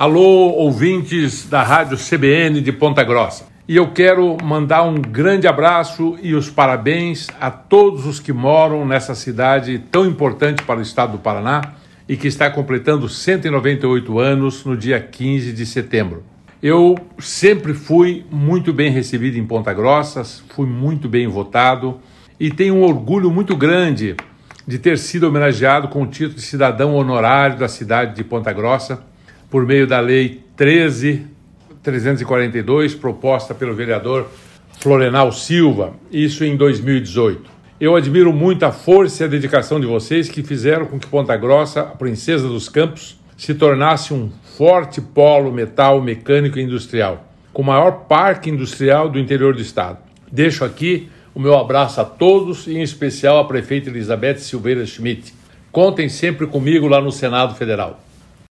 Alô, ouvintes da Rádio CBN de Ponta Grossa. E eu quero mandar um grande abraço e os parabéns a todos os que moram nessa cidade tão importante para o estado do Paraná e que está completando 198 anos no dia 15 de setembro. Eu sempre fui muito bem recebido em Ponta Grossa, fui muito bem votado e tenho um orgulho muito grande de ter sido homenageado com o título de cidadão honorário da cidade de Ponta Grossa por meio da Lei 13.342, proposta pelo vereador Florenal Silva, isso em 2018. Eu admiro muito a força e a dedicação de vocês que fizeram com que Ponta Grossa, a princesa dos campos, se tornasse um forte polo metal mecânico e industrial, com o maior parque industrial do interior do estado. Deixo aqui o meu abraço a todos e em especial à prefeita Elizabeth Silveira Schmidt. Contem sempre comigo lá no Senado Federal.